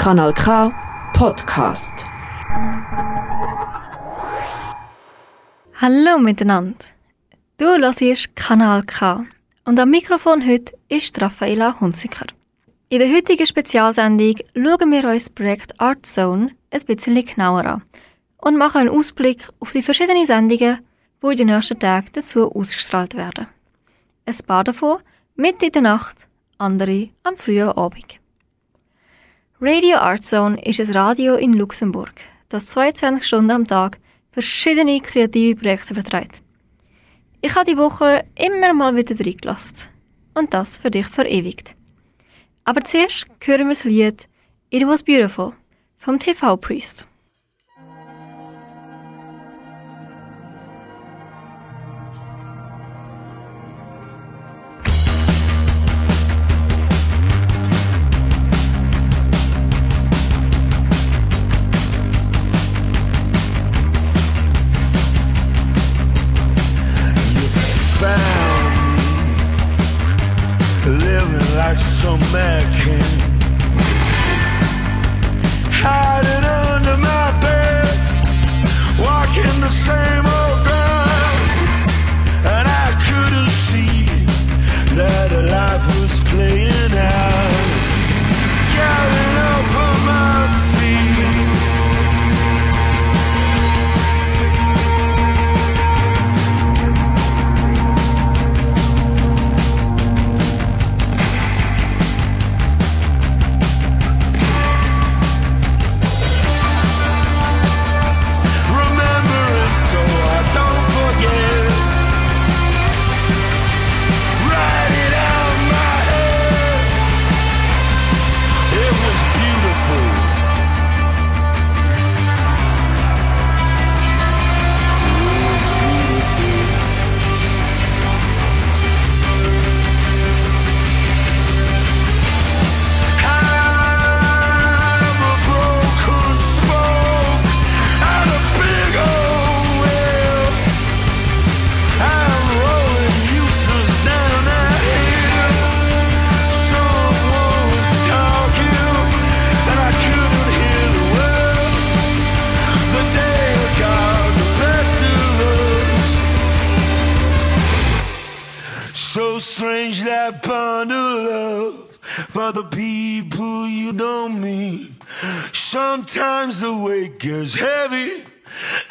Kanal K Podcast. Hallo miteinander. Du hörst Kanal K und am Mikrofon heute ist Raffaela Hunziker. In der heutigen Spezialsendung schauen wir uns das Projekt Art Zone ein bisschen genauer an und machen einen Ausblick auf die verschiedenen Sendungen, die in den nächsten Tagen dazu ausgestrahlt werden. Ein paar davon mitten in der Nacht, andere am frühen Abend. Radio Art Zone ist ein Radio in Luxemburg, das 22 Stunden am Tag verschiedene kreative Projekte vertreibt. Ich habe die Woche immer mal wieder reingelassen und das für dich verewigt. Aber zuerst hören wir das Lied It Was Beautiful vom TV Priest.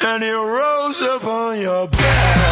and he rose up on your bed.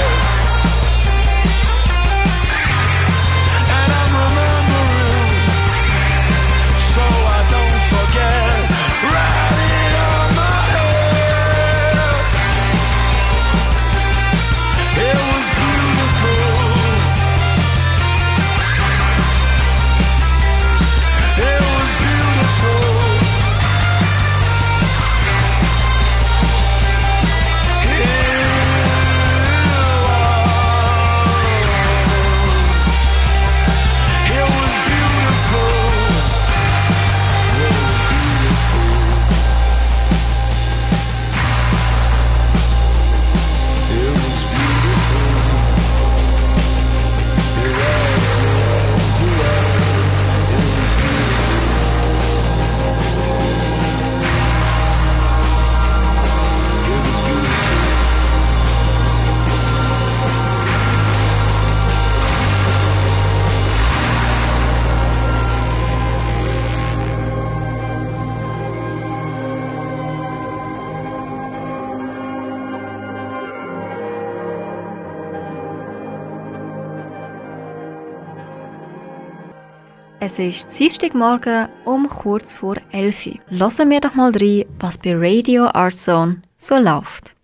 Es ist Dienstagmorgen um kurz vor 11 Uhr. Lassen wir doch mal rein, was bei Radio Art Zone so läuft.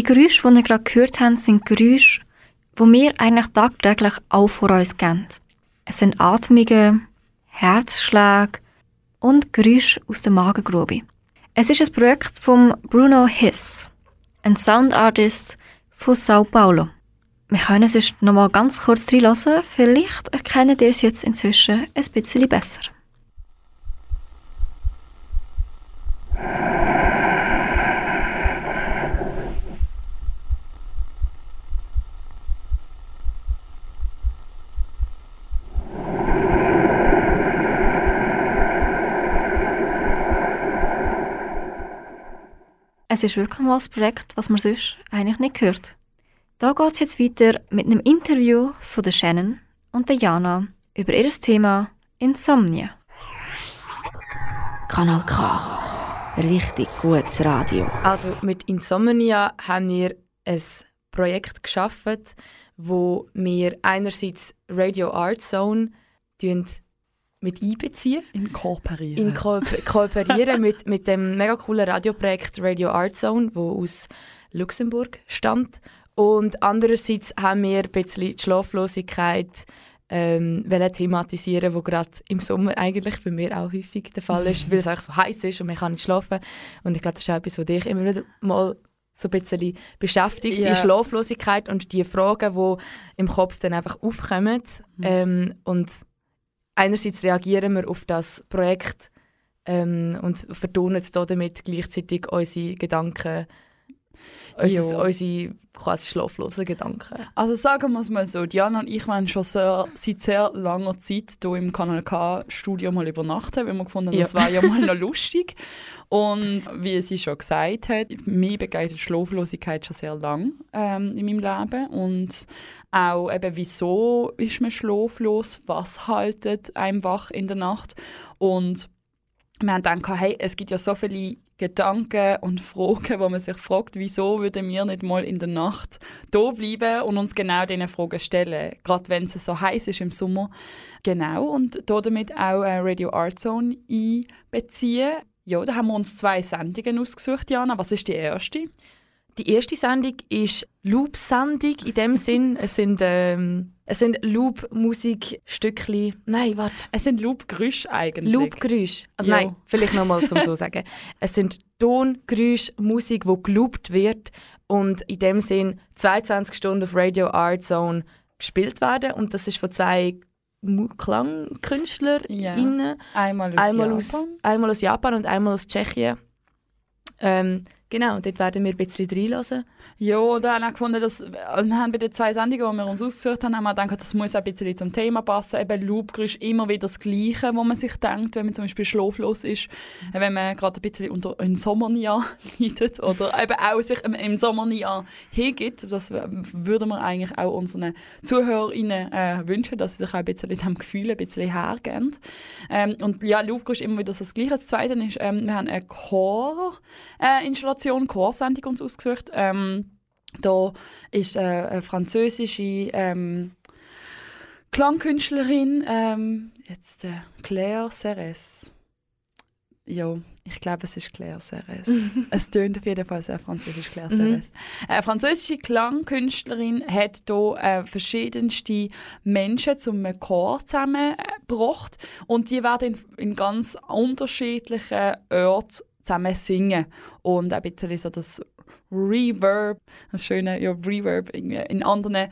Die Geräusche, die ihr gerade gehört habt, sind Geräusche, die wir eigentlich tagtäglich auch vor uns kennen. Es sind Atmungen, Herzschläge und Geräusche aus der Magengrube. Es ist ein Projekt von Bruno Hiss, ein Soundartist von Sao Paulo. Wir können sonst noch mal ganz kurz reinlassen. Vielleicht erkennt ihr es jetzt inzwischen ein bisschen besser. Es ist wirklich mal ein Projekt, was man sonst eigentlich nicht hört. Da geht es jetzt weiter mit einem Interview von der Shannon und der Jana über ihr Thema Insomnia. Kanal K. Richtig gutes Radio. Also mit Insomnia haben wir ein Projekt geschaffen, wo wir einerseits Radio Art Zone mit einbeziehen. Inkorporieren. In Ko kooperieren mit, mit dem mega coolen Radioprojekt Radio Art Zone, wo aus Luxemburg stammt. Und andererseits haben wir ein bisschen die Schlaflosigkeit ähm, thematisieren, wo gerade im Sommer eigentlich bei mir auch häufig der Fall ist, weil es einfach so heiß ist und man kann nicht schlafen. Und ich glaube, das ist auch etwas, was dich immer wieder mal so ein bisschen beschäftigt, yeah. die Schlaflosigkeit und die Fragen, die im Kopf dann einfach aufkommen. Mhm. Ähm, und einerseits reagieren wir auf das Projekt ähm, und vertonen damit gleichzeitig unsere Gedanken, unsere, unsere quasi schlaflosen Gedanken. Also sagen wir es mal so, Diana und ich waren schon sehr, seit sehr langer Zeit hier im Kanal K-Studio mal übernachtet, weil wir gefunden haben, ja. das wäre ja mal noch lustig. Und wie sie schon gesagt hat, mich begleitet Schlaflosigkeit schon sehr lang ähm, in meinem Leben und auch eben, wieso ist man schlaflos, was haltet einem wach in der Nacht und wir haben gedacht, hey, es gibt ja so viele Gedanken und Fragen, wo man sich fragt, wieso würden wir nicht mal in der Nacht da bleiben und uns genau diese Fragen stellen, gerade wenn es so heiß ist im Sommer. Genau, und damit auch Radio Art Zone einbeziehen. Ja, da haben wir uns zwei Sendungen ausgesucht, Jana. Was ist die erste? Die erste Sendung ist Loop-Sendung in dem Sinn. Es sind, ähm, sind Loop-Musikstückchen. Nein, warte. Es sind Loop-Geräusche eigentlich. Loop-Geräusche. Also ja. nein, vielleicht nochmal zum so sagen. Es sind Tongeräusche, Musik, die geloopt wird und in dem Sinn 22 Stunden auf Radio Art Zone gespielt werden. Und das ist von zwei KlangkünstlerInnen. Ja. Einmal, aus, einmal Japan. Aus, einmal aus Japan und einmal aus Tschechien. Ähm, Genau, dort werden wir ein bisschen reinlassen. Ja, da haben wir gefunden, dass wir haben bei den zwei Sendungen, die wir uns ausgesucht haben, haben wir gedacht, das muss ein bisschen zum Thema passen. Eben Loopgeräusch immer wieder das Gleiche, wo man sich denkt, wenn man zum Beispiel schlaflos ist, mhm. wenn man gerade ein bisschen unter Insomnia leidet oder eben auch sich im Insomnia hingibt. Das würden wir eigentlich auch unseren ZuhörerInnen äh, wünschen, dass sie sich auch ein bisschen diesem Gefühl ein bisschen hergeben. Ähm, und ja, Loopgeräusch immer wieder das Gleiche. Das Zweite ist, ähm, wir haben eine Chor-Installation äh, Chorsendung uns ausgesucht. Ähm, da ist äh, eine französische ähm, Klangkünstlerin, ähm, jetzt äh, Claire Serres. Ja, ich glaube, es ist Claire Serres. es tönt auf jeden Fall sehr französisch, Claire Serres. Mhm. Eine französische Klangkünstlerin hat hier äh, verschiedenste Menschen zum Chor zusammengebracht und die werden in, in ganz unterschiedlichen Orten zusammen singen und ein bisschen so das Reverb, das schöne ja, Reverb irgendwie in anderen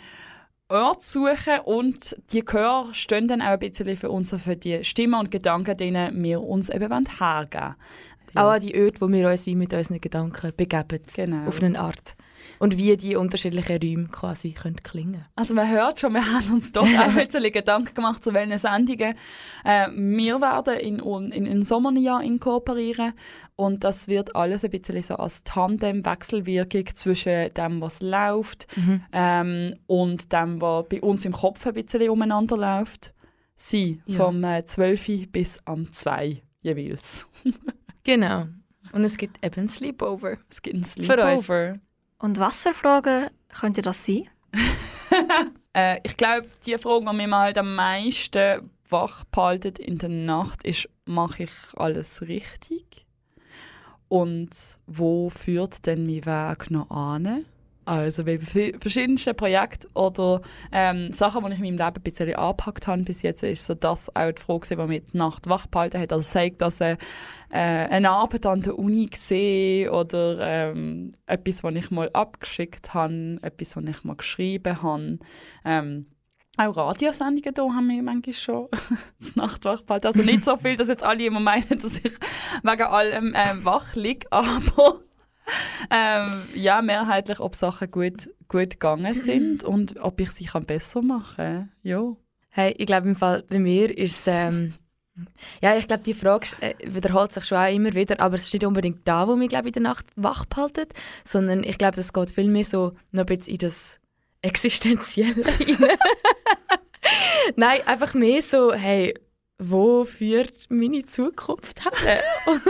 Orten suchen und die Chöre stehen dann auch ein bisschen für uns, für die Stimmen und Gedanken, denen wir uns eben hergeben ja. Auch an die Orte, wo wir uns wie mit unseren Gedanken begeben, genau. auf eine Art und wie die unterschiedlichen Räume quasi können klingen Also man hört schon, wir haben uns doch auch ein bisschen Gedanken gemacht, zu welchen Sendungen äh, wir werden in, in, in Sommerjahr inkorporieren und das wird alles ein bisschen so als Tandem-Wechselwirkung zwischen dem, was läuft mhm. ähm, und dem, was bei uns im Kopf ein bisschen umeinander läuft, sein, ja. vom äh, 12 bis am 2 jeweils. genau. Und es gibt eben ein Sleepover. Es gibt ein Sleepover. Und was für Fragen könnte das sein? äh, ich glaube, die Frage, die mich halt am meisten wach behalten in der Nacht, ist, mache ich alles richtig? Und wo führt denn mein Weg noch an? Also bei verschiedensten Projekten oder ähm, Sachen, die ich in meinem Leben ein bisschen angepackt habe bis jetzt, ist so das auch die Frage, die mich die Nacht wach behalten hat. Also sagt, dass äh, eine Arbeit an der Uni gesehen oder ähm, etwas, was ich mal abgeschickt habe, etwas, was ich mal geschrieben habe. Ähm, auch Radiosendungen hier haben wir manchmal schon das Nachtwach behalten. Also nicht so viel, dass jetzt alle immer meinen, dass ich wegen allem ähm, wach liege, aber ähm, ja, mehrheitlich, ob Sachen gut, gut gegangen sind und ob ich sie kann besser machen kann. Ja. Hey, ich glaube, im Fall bei mir ist es. Ähm, ja, ich glaube, die Frage äh, wiederholt sich schon auch immer wieder, aber es ist nicht unbedingt da, wo mich, glaube in der Nacht wach behalten, sondern ich glaube, es geht viel mehr so noch ein bisschen in das Existenzielle rein. Nein, einfach mehr so, hey, wo führt meine Zukunft hin?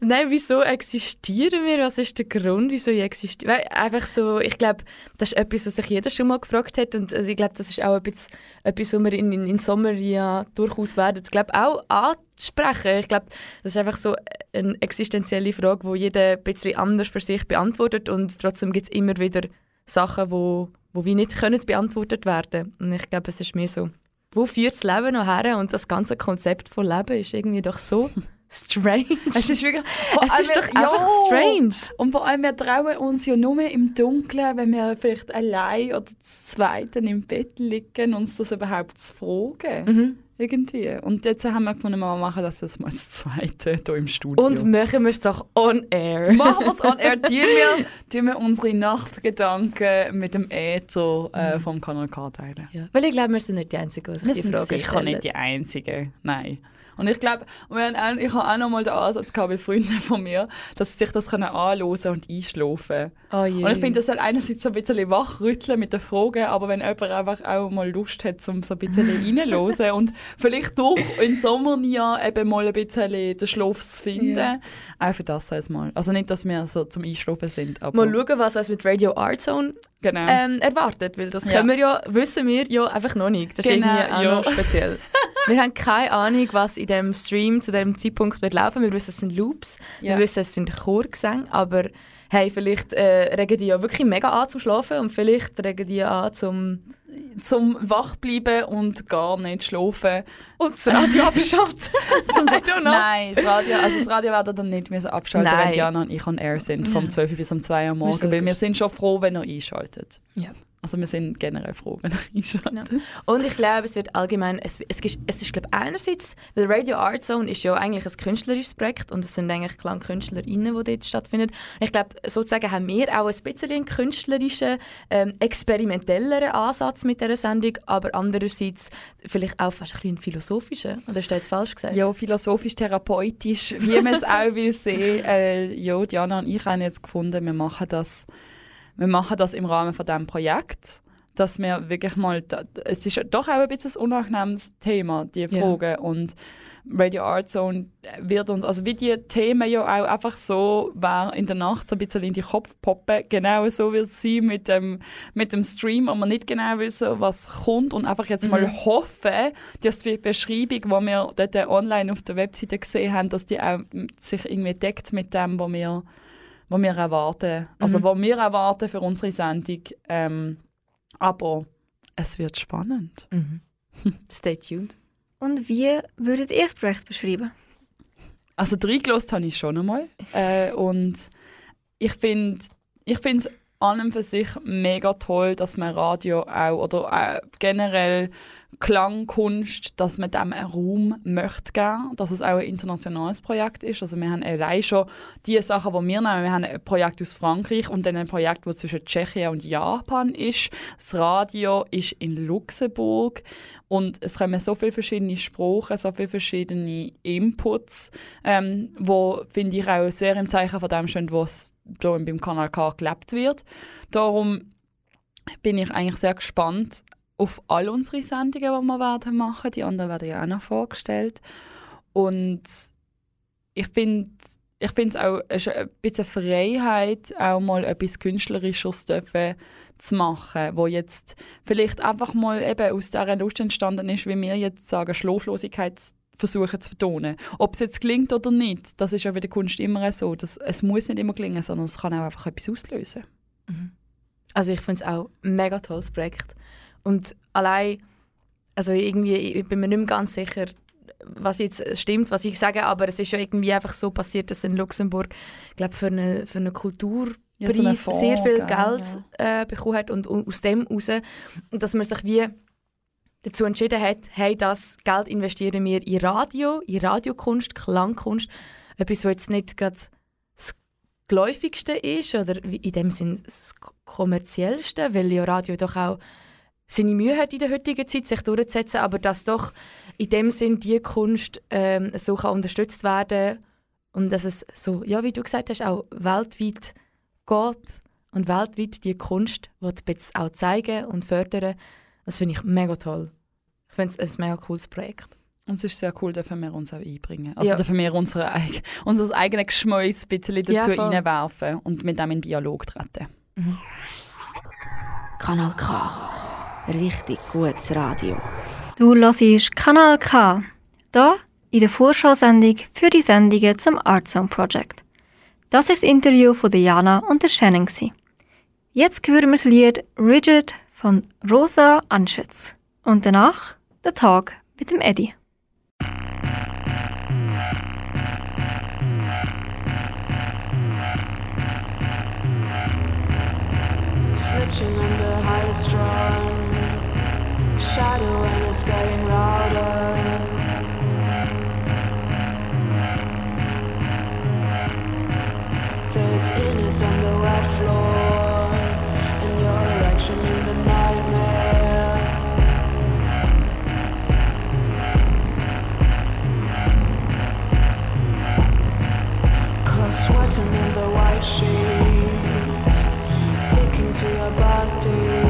Nein, wieso existieren wir? Was ist der Grund, wieso ich existiere? Einfach so, ich glaube, das ist etwas, was sich jeder schon mal gefragt hat und also ich glaube, das ist auch bisschen, etwas, was wir in, in, in Sommer ja durchaus werden, ich glaube, auch ansprechen. Ich glaube, das ist einfach so eine existenzielle Frage, die jeder ein bisschen anders für sich beantwortet und trotzdem gibt es immer wieder Sachen, wo, wo wir nicht können beantwortet werden. Und ich glaube, es ist mehr so, wo führt das Leben noch her? Und das ganze Konzept von Leben ist irgendwie doch so strange. Es ist wirklich, es ist doch einfach strange. Und vor allem, wir trauen uns ja nur im Dunkeln, wenn wir vielleicht allein oder das Zweite im Bett liegen, uns das überhaupt zu fragen. Mhm. Irgendwie. Und jetzt haben wir gefunden, wir machen das jetzt mal das Zweite hier im Studio. Und machen wir es doch on air. machen wir es on air. Tun wir, tun wir unsere Nachtgedanken mit dem Äther äh, mhm. vom Kanal K teilen. Ja. Weil ich glaube, wir sind nicht die Einzigen, die sich die Frage stellen. sicher nicht die Einzigen, nein. Und ich glaube, ich habe auch noch mal den Ansatz gehabt bei Freunden von mir, dass sie sich das anschauen und einschlafen oh Und ich finde, das soll einerseits so ein bisschen wachrütteln mit den Fragen, aber wenn jemand einfach auch mal Lust hat, um so ein bisschen reinzuhören und vielleicht durch im Sommerjahr eben mal ein bisschen den Schlaf zu finden, yeah. auch für das sei mal. Also nicht, dass wir so zum Einschlafen sind. Aber mal schauen, was uns mit Radio Art Zone genau. ähm, erwartet, weil das ja. wir ja, wissen wir ja einfach noch nicht. Das genau, ist irgendwie auch ja. noch speziell. wir haben keine Ahnung, was in dem Stream zu dem Zeitpunkt wird laufen. Wir wissen, es sind Loops, ja. wir wissen, es sind Chorgesänge, aber hey, vielleicht äh, regen die ja wirklich mega an zum Schlafen und vielleicht regen die an zum zum wachbleiben und gar nicht schlafen. Und das Radio abschalten. zum Nein, das Radio, also das Radio werden dann nicht mehr so abschalten, Nein. wenn Jana und ich on air sind, vom 12 bis um 2 Uhr morgens. Weil wir sind schon froh, wenn ihr einschaltet. Ja. Also wir sind generell froh, wenn er einschaltet. Ja. Und ich glaube, es wird allgemein, es, es, ist, es ist glaube einerseits, weil Radio Art Zone ist ja eigentlich ein künstlerisches Projekt und es sind eigentlich KlangkünstlerInnen, die dort stattfinden. Und ich glaube, sozusagen haben wir auch ein bisschen einen künstlerischen, ähm, experimentelleren Ansatz mit dieser Sendung, aber andererseits vielleicht auch fast ein bisschen philosophischen. Oder ist das jetzt falsch gesagt? Ja, philosophisch-therapeutisch, wie man es auch will sehen. Äh, ja, Diana und ich haben jetzt gefunden, wir machen das wir machen das im Rahmen von diesem Projekt, dass wir wirklich mal, es ist doch auch ein bisschen ein unangenehmes Thema, die Frage yeah. und Radio Art Zone wird uns, also wie die Themen ja auch einfach so in der Nacht so ein bisschen in die Kopf poppen, genau so wird es sein mit dem, mit dem Stream, wo wir nicht genau wissen, was kommt und einfach jetzt mal mhm. hoffen, dass die Beschreibung, die wir dort online auf der Webseite gesehen haben, dass die auch sich irgendwie deckt mit dem, was wir was wir erwarten. Also mhm. was wir erwarten für unsere Sendung. Ähm, aber es wird spannend. Mhm. Stay tuned. Und wie würdet ihr das Projekt beschreiben? Also reingelost habe ich schon einmal. Äh, und ich finde ich es an und für sich mega toll, dass man Radio auch oder äh, generell Klangkunst, dass man dem einen Raum möchte geben, dass es auch ein internationales Projekt ist. Also wir haben allein schon die Sachen, die wir nehmen. Wir haben ein Projekt aus Frankreich und dann ein Projekt, das zwischen Tschechien und Japan ist. Das Radio ist in Luxemburg und es kommen so viele verschiedene Sprachen, so viele verschiedene Inputs, ähm, wo finde ich auch sehr im Zeichen von dem stehen, was beim Kanal K gelebt wird. Darum bin ich eigentlich sehr gespannt auf all unsere Sendungen, die wir werden machen. Die anderen werden ja auch noch vorgestellt. Und ich finde ich finde es auch ein bisschen Freiheit, auch mal etwas Künstlerisches zu machen, wo jetzt vielleicht einfach mal eben aus dieser Lust entstanden ist, wie wir jetzt sagen, Schlaflosigkeit versuchen zu vertonen. Ob es jetzt gelingt oder nicht, das ist ja bei der Kunst immer so. Dass, es muss nicht immer gelingen, sondern es kann auch einfach etwas auslösen. Mhm. Also ich finde es auch ein mega tolles Projekt. Und allein, also irgendwie, ich bin mir nicht mehr ganz sicher, was jetzt stimmt, was ich sage, aber es ist ja irgendwie einfach so passiert, dass in Luxemburg, glaube für eine, für eine Kulturpreis Ja, so Fonds, sehr viel Geld äh, bekommen hat und, und aus dem raus, und dass man sich wie dazu entschieden hat, hey, das Geld investieren wir in Radio, in Radiokunst, Klangkunst, etwas, was jetzt nicht gerade das geläufigste ist oder in dem Sinn das kommerziellste, weil ja Radio doch auch seine Mühe hat in der heutigen Zeit, sich durchzusetzen, aber dass doch in dem Sinn die Kunst ähm, so kann unterstützt werden und dass es so, ja, wie du gesagt hast, auch weltweit geht und weltweit die Kunst wird jetzt auch zeigen und fördern, das finde ich mega toll. Ich finde es ein mega cooles Projekt. Und es ist sehr cool, dürfen wir uns auch einbringen. Also Ja. dürfen wir unsere, unser eigenes Geschmäus ein bisschen Ja, dazu voll. reinwerfen und mit dem in Dialog treten. Kanal K. Richtig gutes Radio. Du hörst Kanal K. Da in der Vorschausendung für die Sendungen zum Art Zone Project. Das ist das Interview von Jana und der Shannon. Jetzt hören wir das Lied Rigid von Rosa Anschütz. Und danach der Talk mit dem Eddie. Shadow and it's getting louder. There's innards on the wet floor. And your erection in the nightmare. Cause sweating in the white sheets Sticking to your body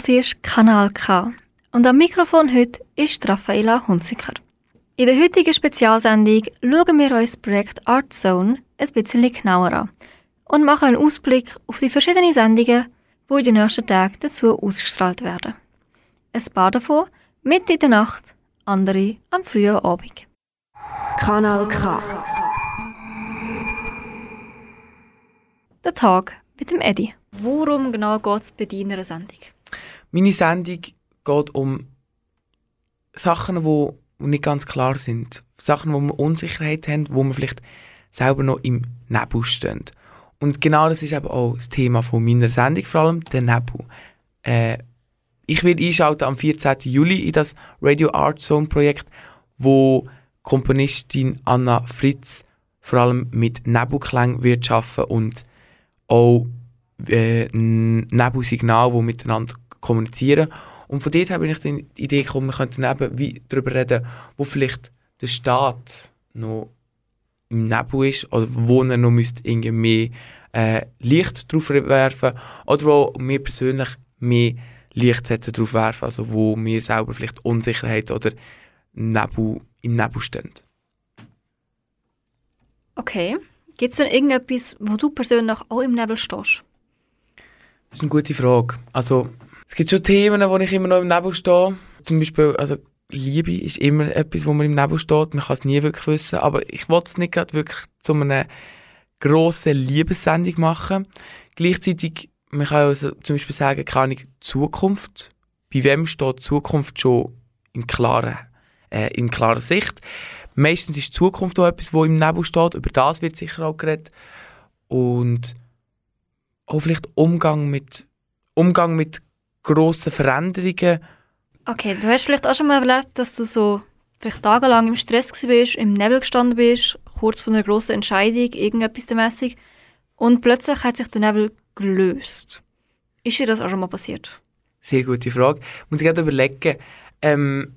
hörst Kanal K. Und am Mikrofon heute ist Raffaela Hunziker. In der heutigen Spezialsendung schauen wir uns das Projekt Art Zone ein bisschen genauer an und machen einen Ausblick auf die verschiedenen Sendungen, die in den nächsten Tagen dazu ausgestrahlt werden. Ein paar davon mitten in der Nacht, andere am frühen Abend. Kanal K. Der Tag mit dem Eddie. Worum genau geht es bei deiner Sendung? Meine Sendung geht um Sachen, die nicht ganz klar sind. Sachen, wo wir Unsicherheit haben, wo wir vielleicht selber noch im Nebel stehen. Und genau das ist eben auch das Thema von meiner Sendung, vor allem der Nebel. Äh, ich werde einschalten am 14. Juli in das Radio Art Zone Projekt, wo Komponistin Anna Fritz vor allem mit Nebelklang wird arbeiten und auch äh, Nebelsignal, die miteinander kommunizieren. Und von dort habe ich die Idee gekommen, wir könnten eben wie darüber reden, wo vielleicht der Staat noch im Nebel ist oder wo er noch müsste irgendwie mehr äh, Licht drauf werfen oder wo wir persönlich mehr Lichtsätze drauf werfen, also wo wir selber vielleicht Unsicherheit oder Nebel, im Nebel stehen. Okay. Gibt es denn irgendetwas, wo du persönlich auch im Nebel stehst? Das ist eine gute Frage. Also, es gibt schon Themen, wo ich immer noch im Nebel stehe. Zum Beispiel, also Liebe ist immer etwas, wo man im Nebel steht. Man kann es nie wirklich wissen. Aber ich wollte es nicht gerade wirklich zu einer grossen Liebessendung machen. Gleichzeitig, man kann also zum Beispiel sagen, keine Zukunft. Bei wem steht Zukunft schon in klarer, äh, in klarer Sicht? Meistens ist Zukunft auch etwas, wo im Nebel steht. Über das wird sicher auch geredet. Und auch vielleicht Umgang mit, Umgang mit grossen Veränderungen. Okay, du hast vielleicht auch schon mal erlebt, dass du so vielleicht tagelang im Stress bist, im Nebel gestanden bist, kurz vor einer grossen Entscheidung, irgendetwas mäßig und plötzlich hat sich der Nebel gelöst. Ist dir das auch schon mal passiert? Sehr gute Frage. Muss ich gerade überlegen. Ähm,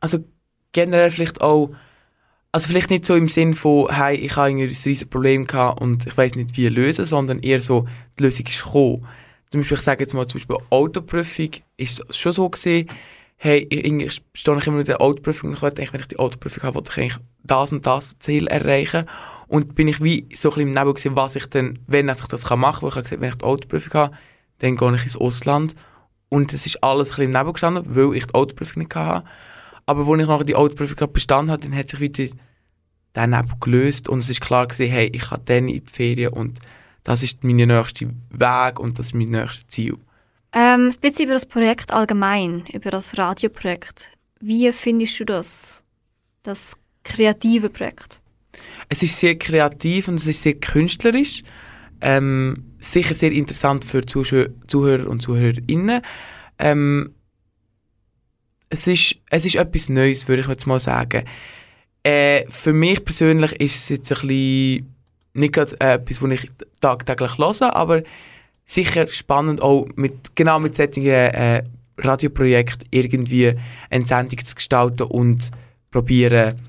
also generell vielleicht auch, also vielleicht nicht so im Sinn von, hey, ich habe ein riesiges Problem gehabt und ich weiß nicht, wie lösen, sondern eher so, die Lösung ist gekommen. Zum Beispiel, ich sage jetzt mal, zum Beispiel Autoprüfung ist schon so gesehen, hey, ich, stehe ich immer mit der Autoprüfung und ich denke, wenn ich die Autoprüfung habe, wollte ich eigentlich das und das Ziel erreichen. Und bin ich wie so ein bisschen im Nebel gewesen, was ich dann, wenn ich das machen kann, wo ich habe gesagt, wenn ich die Autoprüfung habe, dann gehe ich ins Ausland. Und es ist alles ein bisschen im Nebel gestanden, weil ich die Autoprüfung nicht hatte. Aber als ich nachher die Autoprüfung bestanden habe, dann hat sich wieder der Nebel gelöst und es ist klar gewesen, hey, ich kann dann in die Ferien und das ist mein nächster Weg und das ist mein nächstes Ziel. Ähm, ein bisschen über das Projekt allgemein, über das Radioprojekt. Wie findest du das? Das kreative Projekt? Es ist sehr kreativ und es ist sehr künstlerisch. Ähm, sicher sehr interessant für Zuschauer, Zuhörer und Zuhörerinnen. Ähm, es, ist, es ist etwas Neues, würde ich jetzt mal sagen. Äh, für mich persönlich ist es jetzt ein bisschen nicht gerade äh, etwas, was ich tagtäglich höre, aber sicher spannend auch mit, genau mit solchen äh, Radioprojekten irgendwie eine Sendung zu gestalten und probieren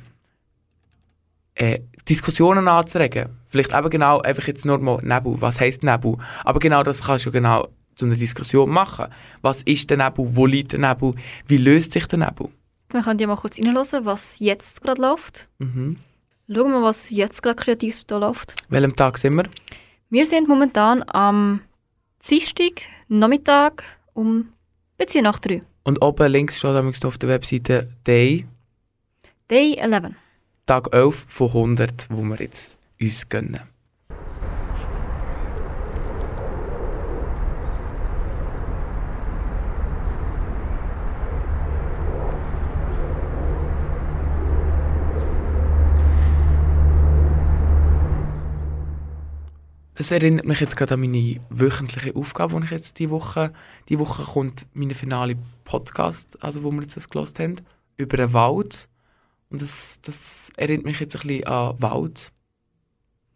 äh, Diskussionen anzuregen. Vielleicht eben genau einfach jetzt nur mal Nebel. Was heisst Nebel? Aber genau das kannst du genau zu einer Diskussion machen. Was ist der Nebel? Wo liegt der Nebel? Wie löst sich der Nebel? Wir können ja mal kurz reinhören, was jetzt gerade läuft. Mhm. Schauen wir, was jetzt gerade kreativ da läuft. Welchem Tag sind wir? Wir sind momentan am Dienstag, Nachmittag um ein bisschen nach drei. Und oben links steht auf der Webseite Day, Day 11. Tag 11 von 100, wo wir jetzt uns gönnen. Das erinnert mich jetzt gerade an meine wöchentliche Aufgabe, die ich jetzt die Woche, die Woche kommt meine finale Podcast, also wo wir jetzt das gelost haben, über den Wald. Und das, das erinnert mich jetzt ein bisschen an Wald.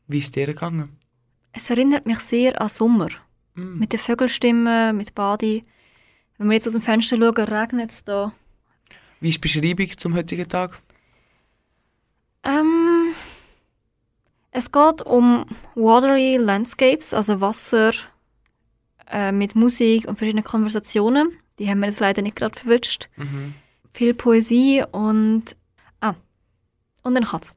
Wie ist dir gegangen? Es erinnert mich sehr an Sommer. Mm. Mit den Vögelstimmen, mit Badi. Wenn wir jetzt aus dem Fenster schauen, regnet es da. Wie ist die Beschreibung zum heutigen Tag? Ähm, es geht um Watery Landscapes, also Wasser, äh, mit Musik und verschiedenen Konversationen. Die haben wir jetzt leider nicht gerade verwünscht. Mhm. Viel Poesie und. Ah. Und ein Katz.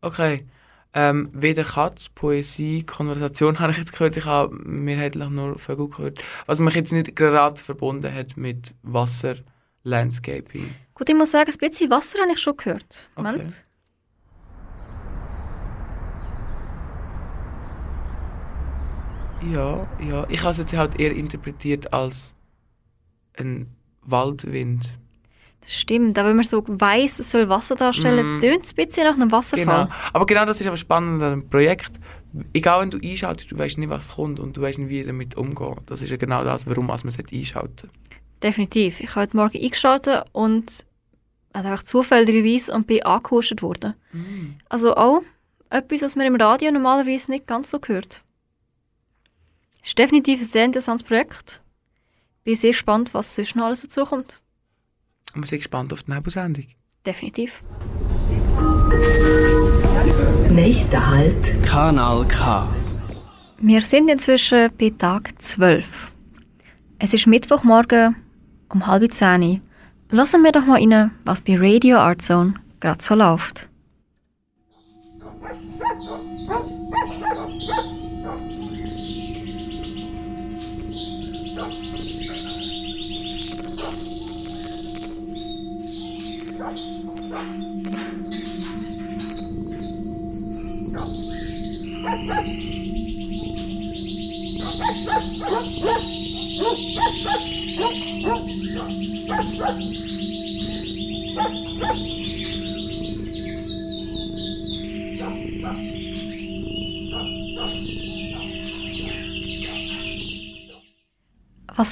Okay. Ähm, weder Katz, Poesie, Konversation habe ich jetzt gehört. Ich habe mehrheitlich nur Vögel gehört. Was mich jetzt nicht gerade verbunden hat mit Wasser, Landscaping. Gut, ich muss sagen, ein bisschen Wasser habe ich schon gehört. Okay. Moment. Ja, ja. Ich habe es jetzt halt eher interpretiert als ein Waldwind. Das stimmt, aber wenn man so weiss, es soll Wasser darstellen, Mhm. tönt es ein bisschen nach einem Wasserfall. Genau. Aber genau das ist aber spannend an einem Projekt. Egal, wenn du einschaltest, du weißt nicht, was kommt und du weißt nicht, wie damit umgehen. Das ist ja genau das, warum man es einschalten Definitiv. Ich habe heute Morgen eingeschaltet und also einfach zufälligerweise und bin angehuscht worden. Mhm. Also auch etwas, was man im Radio normalerweise nicht ganz so hört. Ist definitiv ein sehr interessantes Projekt. Bin sehr gespannt, was sonst noch alles dazu kommt. Und wir sind gespannt auf die Nebelsendung. Definitiv. Nächster Halt, Kanal K. Wir sind inzwischen bei Tag 12. Es ist Mittwochmorgen um halb zehn. Lassen wir doch mal rein, was bei Radio Art Zone gerade so läuft. Was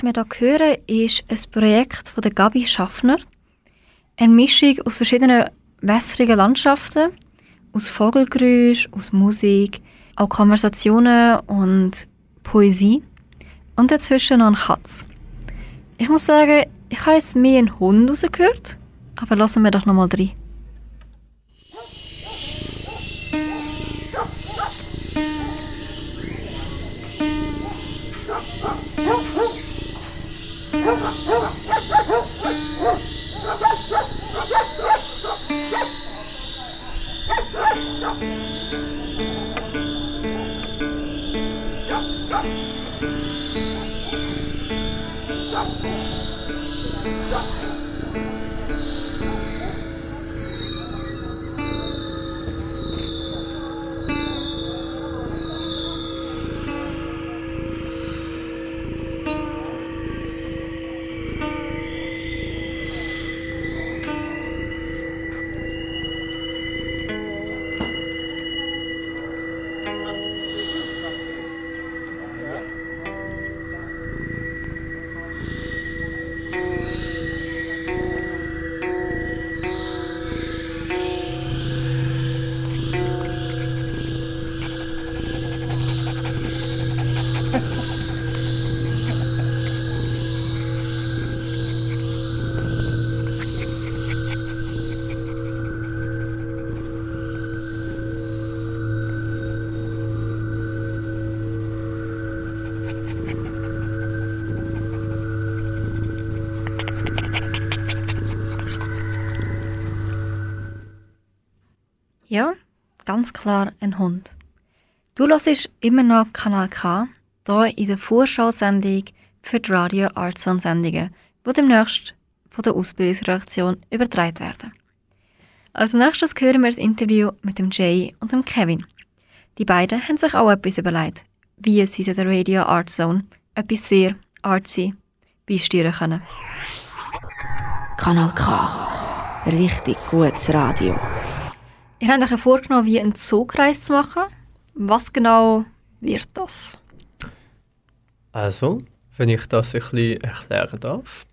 wir hier hören, ist ein Projekt von der Gabi Schaffner. Eine Mischung aus verschiedenen wässrigen Landschaften, aus Vogelgeräusch, aus Musik, auch Konversationen und Poesie und dazwischen noch ein Katz. Ich muss sagen, ich habe jetzt mehr einen Hund rausgehört, aber lassen wir doch noch mal rein. 了。Ganz klar ein Hund. Du hörst immer noch Kanal K, hier in der Vorschau-Sendung für die Radio Artson Sendungen, die demnächst von der Ausbildungsredaktion übertragen werden. Als nächstes hören wir das Interview mit dem Jay und dem Kevin. Die beiden haben sich auch etwas überlegt, wie sie der Radio Art Zone etwas sehr artsy beisteuern können. Kanal K. Richtig gutes Radio. Ihr habt euch ja vorgenommen, wie einen Zugreis zu machen. Was genau wird das? Also, wenn ich das ein bisschen erklären darf.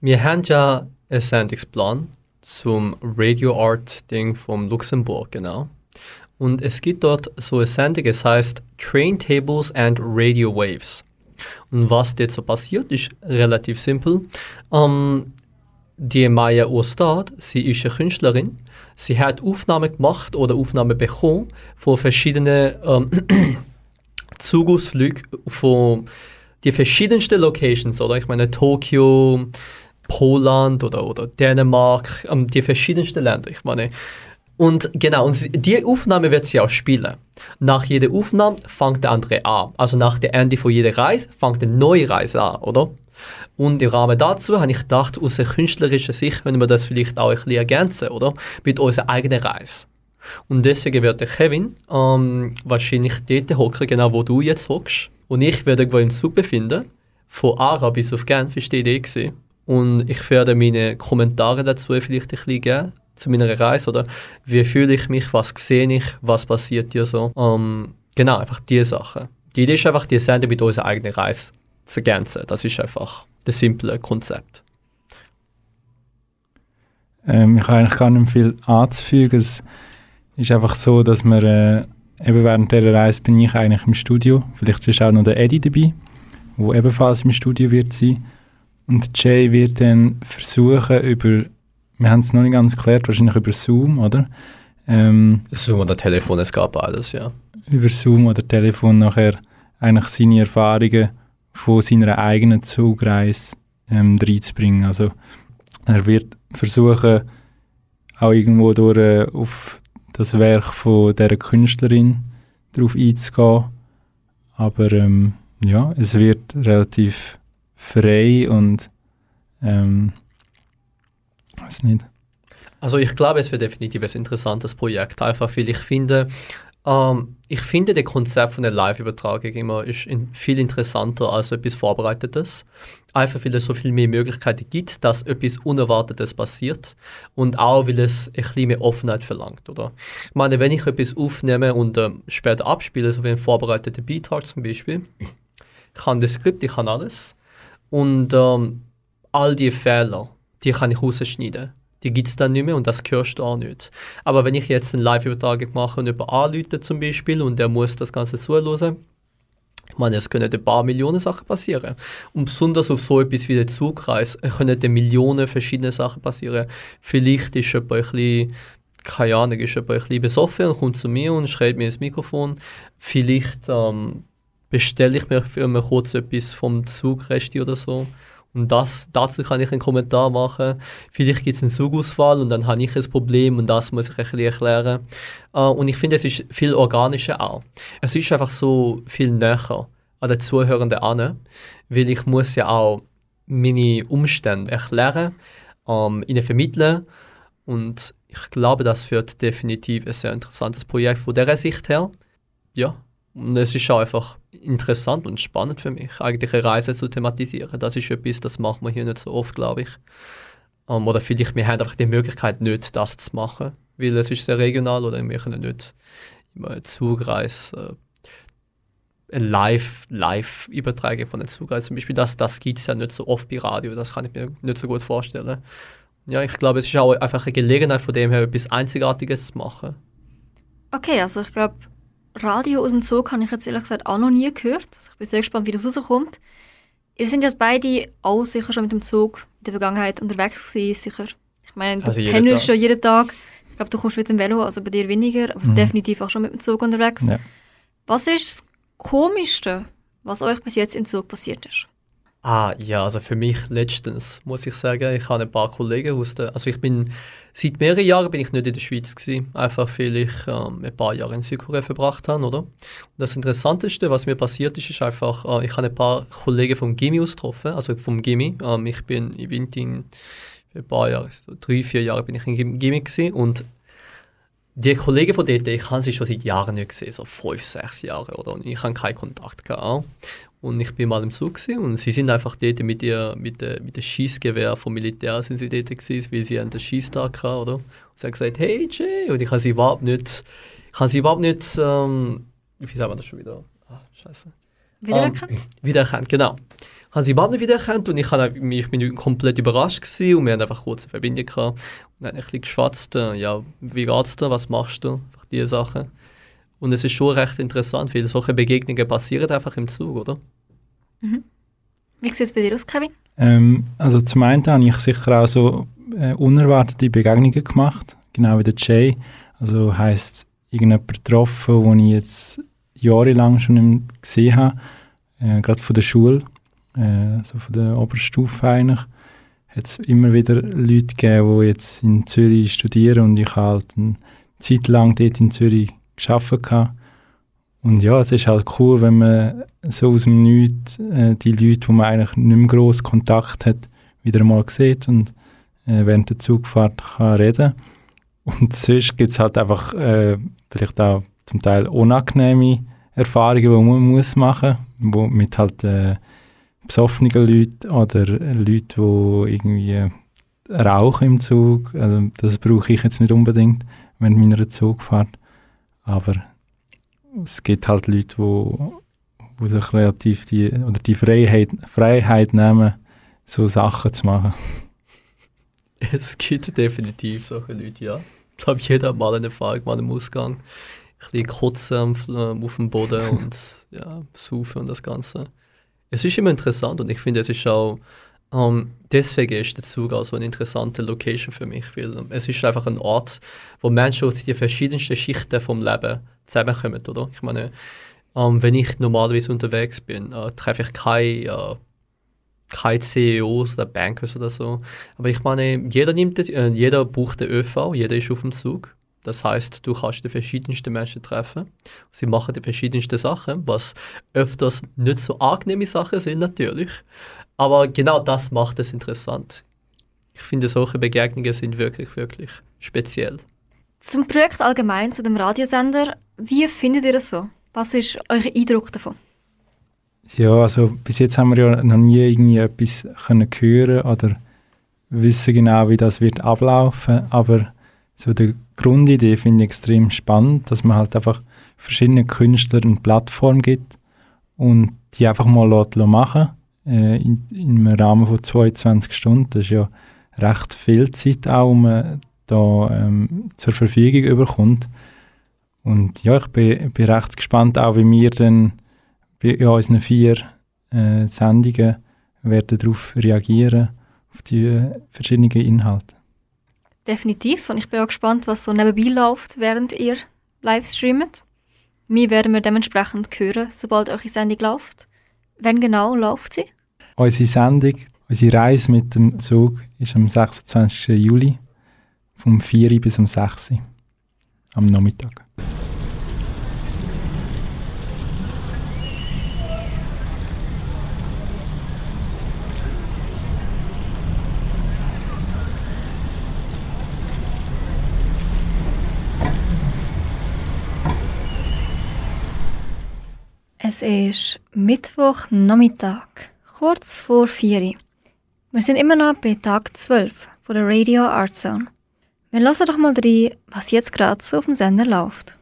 Wir haben ja einen Sendungsplan zum Radio Art Ding vom Luxemburg, genau. Und es gibt dort so eine Sendung, es heißt Train Tables and Radio Waves. Und was dort so passiert, ist relativ simpel. Ähm, die Maya Ostad, sie ist eine Künstlerin. Sie hat Aufnahmen gemacht oder Aufnahmen bekommen von verschiedenen ähm, Zugausflüge von die verschiedensten Locations, oder? Ich meine Tokio, Poland oder, oder Dänemark, ähm, die verschiedensten Länder. Ich meine, und genau, und die Aufnahme wird sie auch spielen. Nach jeder Aufnahme fängt der andere an. Also nach dem Ende von jeder Reise fängt eine neue Reise an, oder? Und im Rahmen dazu habe ich gedacht, aus der künstlerischen Sicht können wir das vielleicht auch ein bisschen ergänzen, oder? Mit unserer eigenen Reise. Und deswegen wird der Kevin ähm, wahrscheinlich dort hocken, genau wo du jetzt hockst. Und ich werde irgendwo im Zug befinden. Von Ara bis auf Genf ist die Idee gewesen. Und ich werde meine Kommentare dazu vielleicht ein bisschen geben, zu meiner Reise. Oder wie fühle ich mich, was sehe ich, was passiert hier so. Ähm, genau, einfach diese Sachen. Die Idee ist einfach, die Sendung mit unserer eigenen Reise zu ergänzen. Das ist einfach das simple Konzept. Ähm, ich habe eigentlich gar nicht viel anzufügen. Es ist einfach so, dass wir äh, eben während dieser Reise bin ich eigentlich im Studio. Vielleicht ist auch noch der Eddie dabei, der ebenfalls im Studio wird sein. Und Jay wird dann versuchen über, wir haben es noch nicht ganz geklärt, wahrscheinlich über Zoom, oder? Ähm, Zoom oder Telefon, es gab beides, ja. über Zoom oder Telefon nachher eigentlich seine Erfahrungen von seiner eigenen Zugreise ähm, reinzubringen. Also er wird versuchen, auch irgendwo durch äh, auf das Werk von dieser Künstlerin drauf einzugehen. Aber ähm, ja, es wird relativ frei und ähm, weiß nicht. Also ich glaube, es wird definitiv ein interessantes Projekt, einfach weil ich finde, ähm, ich finde das Konzept von der Live-Übertragung immer ist in, viel interessanter als etwas Vorbereitetes. Einfach weil es so viel mehr Möglichkeiten gibt, dass etwas Unerwartetes passiert und auch weil es ein bisschen mehr Offenheit verlangt, oder? Ich meine, wenn ich etwas aufnehme und ähm, später abspiele, so wie ein vorbereiteter Beitrag zum Beispiel, ich habe das Skript, ich kann alles und ähm, all die Fehler, die kann ich rausschneiden. Die gibt es dann nicht mehr und das hörst du auch nicht. Aber wenn ich jetzt eine Live-Übertragung mache und jemand anruft zum Beispiel und der muss das Ganze zuhören, ich meine, es können ein paar Millionen Sachen passieren. Und besonders auf so etwas wie der Zugreis äh, können Millionen verschiedene Sachen passieren. Vielleicht ist jemand ein bisschen, keine Ahnung, ist jemand ein bisschen besoffen und kommt zu mir und schreibt mir ins Mikrofon. Vielleicht ähm, bestelle ich mir für mal kurz etwas vom Zugresti oder so. Und das, dazu kann ich einen Kommentar machen. Vielleicht gibt es einen Zugausfall und dann habe ich ein Problem und das muss ich ein bisschen erklären. Äh, und ich finde, es ist viel organischer auch. Es ist einfach so viel näher an den Zuhörenden an, weil ich muss ja auch meine Umstände erklären, ähm, ihnen vermitteln und ich glaube, das wird definitiv ein sehr interessantes Projekt von dieser Sicht her. Ja, und es ist auch einfach interessant und spannend für mich, eigentlich eine Reise zu thematisieren. Das ist etwas, das macht man hier nicht so oft, glaube ich. Ähm, oder vielleicht, wir haben einfach die Möglichkeit nicht, das zu machen, weil es ist sehr regional oder wir können nicht immer eine Zugreise, äh, eine Live- Live-Übertragung von einer Zugreise zum Beispiel, das, das gibt es ja nicht so oft bei Radio, das kann ich mir nicht so gut vorstellen. Ja, ich glaube, es ist auch einfach eine Gelegenheit von dem her, etwas Einzigartiges zu machen. Okay, also ich glaube, Radio aus dem Zug habe ich jetzt ehrlich gesagt auch noch nie gehört. Also ich bin sehr gespannt, wie das rauskommt. Ihr sind jetzt beide auch sicher schon mit dem Zug in der Vergangenheit unterwegs gewesen, sicher. Ich meine, du Also jeden pendelst Tag. schon jeden Tag. Ich glaube, du kommst mit dem Velo, also bei dir weniger, aber Mhm. definitiv auch schon mit dem Zug unterwegs. Ja. Was ist das Komischste, was euch bis jetzt im Zug passiert ist? Ah, ja, also für mich letztens, muss ich sagen, ich habe ein paar Kollegen aus der, also ich bin, seit mehreren Jahren bin ich nicht in der Schweiz gewesen, einfach weil ich ähm, ein paar Jahre in Südkorea verbracht habe, oder? Und das Interessanteste, was mir passiert ist, ist einfach, äh, ich habe ein paar Kollegen vom Gimmi getroffen, also vom Gimmi, ähm, ich bin in Winting für ein paar Jahre, drei, vier Jahre bin ich in Gim- Gimmi gewesen und die Kollegen von dort, ich habe sie schon seit Jahren nicht gesehen, so fünf, sechs Jahre, oder? Und ich habe keinen Kontakt gehabt. Und ich bin mal im Zug gewesen und sie sind einfach dort mit ihr, mit der, mit dem Schießgewehr vom Militär sind sie dort gewesen, weil sie einen Schießtag hatten, oder? Und sie haben gesagt, hey Jay, und ich habe sie überhaupt nicht, ich habe sie überhaupt nicht, ähm, wie sagt man das schon wieder? Ah, scheiße. Wiedererkannt? Ähm, wiedererkannt, genau. Ich habe sie überhaupt nicht wiedererkannt und ich, habe, ich bin komplett überrascht gewesen und wir haben einfach kurz eine Verbindung gehabt und haben ein bisschen geschwatzt, äh, ja, wie geht's dir, was machst du, einfach diese Sachen. Und es ist schon recht interessant, weil solche Begegnungen passieren einfach im Zug, oder? Wie sieht es bei dir aus, Kevin? Ähm, also zum einen habe ich sicher auch so äh, unerwartete Begegnungen gemacht, genau wie der Jay. Also heisst irgendjemand getroffen, wo ich jetzt jahrelang schon nicht gesehen habe, äh, gerade von der Schule, äh, also von der Oberstufe eigentlich, hat es immer wieder Leute gegeben, die jetzt in Zürich studieren und ich habe halt eine Zeit lang dort in Zürich gearbeitet habe. Und ja, es ist halt cool, wenn man so aus dem Nichts äh, die Leute, wo man eigentlich nicht mehr gross Kontakt hat, wieder mal sieht und äh, während der Zugfahrt kann reden Und sonst gibt es halt einfach äh, vielleicht auch zum Teil unangenehme Erfahrungen, die man muss machen muss, mit halt äh, besoffenen Leuten oder Leuten, die irgendwie rauchen im Zug. Also das brauche ich jetzt nicht unbedingt während meiner Zugfahrt. Aber es gibt halt Leute, die, die sich relativ die, oder die Freiheit, Freiheit nehmen, so Sachen zu machen. Es gibt definitiv solche Leute, ja. Ich glaube, jeder hat mal eine Erfahrung mal im Ausgang. Ein bisschen kotzen ähm, auf dem Boden und ja, saufen und das Ganze. Es ist immer interessant und ich finde, es ist auch ähm, deswegen ist der Zug auch so eine interessante Location für mich, weil es ist einfach ein Ort, wo Menschen aus den verschiedensten Schichten vom Leben zusammenkommen, oder? Ich meine, ähm, wenn ich normalerweise unterwegs bin, äh, treffe ich keine, äh, keine CEOs oder Bankers oder so. Aber ich meine, jeder, nimmt, äh, jeder bucht den ÖV, jeder ist auf dem Zug. Das heißt, du kannst die verschiedensten Menschen treffen. Sie machen die verschiedensten Sachen, was öfters nicht so angenehme Sachen sind natürlich. Aber genau das macht es interessant. Ich finde, solche Begegnungen sind wirklich, wirklich speziell. Zum Projekt allgemein, zu dem Radiosender, wie findet ihr es so? Was ist euer Eindruck davon? Ja, also bis jetzt haben wir ja noch nie irgendwie etwas können hören oder wissen genau, wie das wird ablaufen. Aber so die Grundidee finde ich extrem spannend, dass man halt einfach verschiedenen Künstlern eine Plattform gibt und die einfach mal machen äh, in, einem Rahmen von 22 Stunden. Das ist ja recht viel Zeit auch, um man da ähm, zur Verfügung bekommt. Und ja, ich bin, bin recht gespannt, auch wie wir dann bei unseren vier äh, Sendungen werden darauf reagieren, auf die äh, verschiedenen Inhalte. Definitiv. Und ich bin auch gespannt, was so nebenbei läuft, während ihr live streamt. Wir werden wir dementsprechend hören, sobald eure Sendung läuft. Wann genau läuft sie? Unsere Sendung, unsere Reise mit dem Zug ist am 26. Juli vom 4 bis um 6 am Nachmittag. Es ist Mittwochnachmittag, kurz vor 4 Uhr. Wir sind immer noch bei Tag 12 von der Radio Art Zone. Wir lassen doch mal rein, was jetzt gerade so auf dem Sender läuft.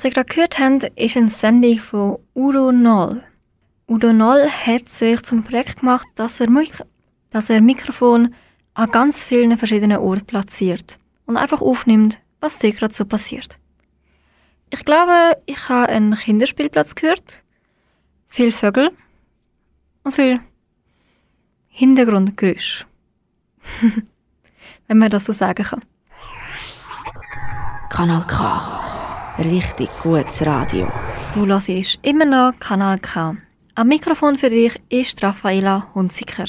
Was ihr gerade gehört habt, ist eine Sendung von Udo Noll. Udo Noll hat sich zum Projekt gemacht, dass er, Mik dass er Mikrofon an ganz vielen verschiedenen Orten platziert und einfach aufnimmt, was dir gerade so passiert. Ich glaube, ich habe einen Kinderspielplatz gehört, viel Vögel und viel Hintergrundgeräusch. Wenn man das so sagen kann. Kanal K. Richtig gutes Radio. Du hörst immer noch Kanal K. Am Mikrofon für dich ist Raffaela Hunziker.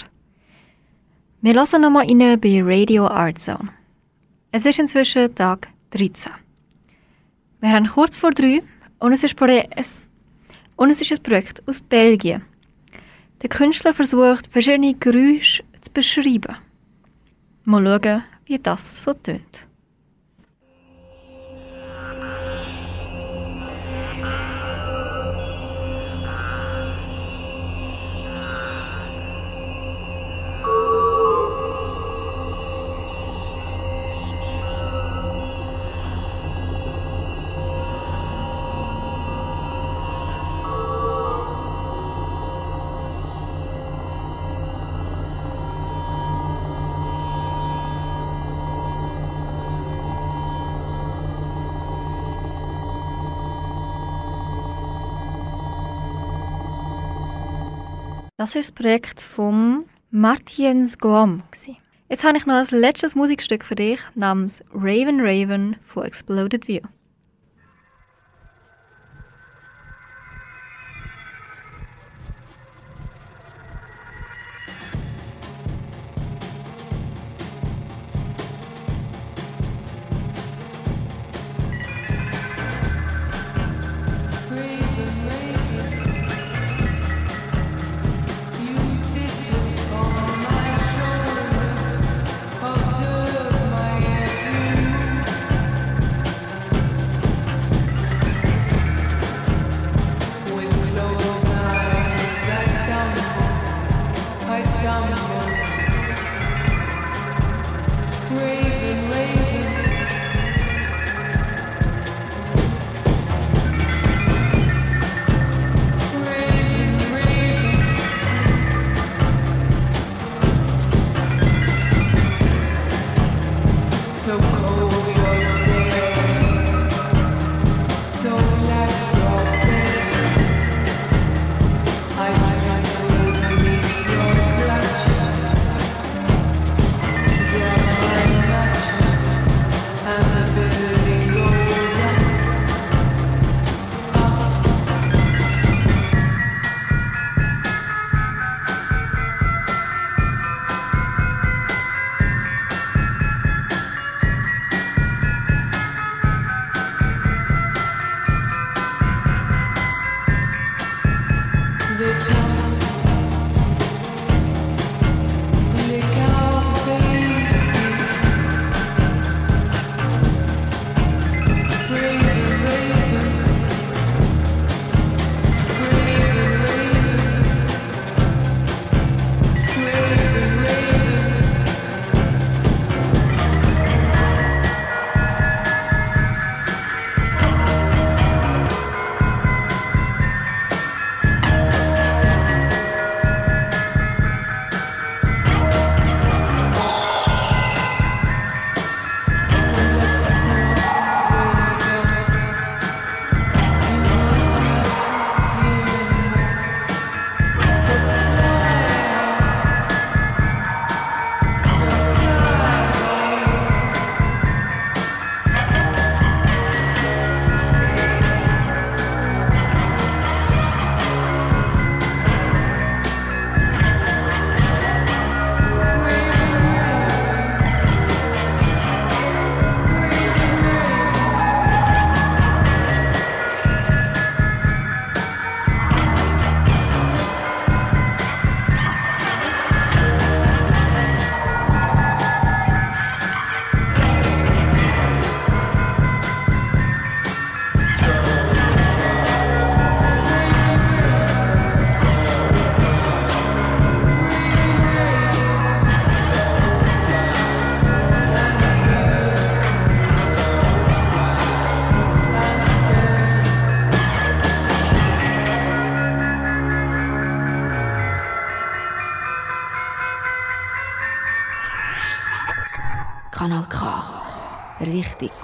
Wir hören nochmal rein bei Radio Art Zone. Es ist inzwischen Tag 13. Wir haben kurz vor drei und es ist, und es ist ein Projekt aus Belgien. Der Künstler versucht, verschiedene Geräusche zu beschreiben. Mal schauen, wie das so tönt. Das ist das Projekt von Martiens Goam. Jetzt habe ich noch ein letztes Musikstück für dich namens Raven Raven von Exploded View.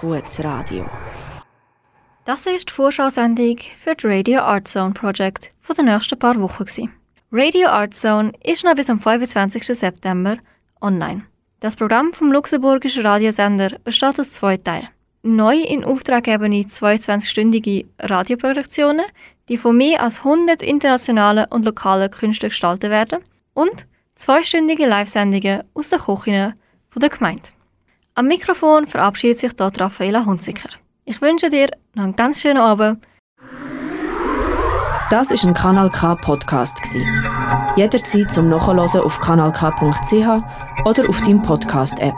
Gutes Radio. Das ist die Vorschausendung für das Radio Art Zone Project von den nächsten paar Wochen. Radio Art Zone ist noch bis am 25. September online. Das Programm vom luxemburgischen Radiosender besteht aus zwei Teilen. neu in Auftrag gegebene 22-stündige Radioproduktionen, die von mehr als 100 internationalen und lokalen Künstlern gestaltet werden und zweistündige Live-Sendungen aus den Küchen der Gemeinde. Am Mikrofon verabschiedet sich dort Raffaela Hunziker. Ich wünsche dir noch einen ganz schönen Abend. Das ist ein Kanal K Podcast. Jederzeit zum Nachhören auf kanalk.ch oder auf deinem Podcast App.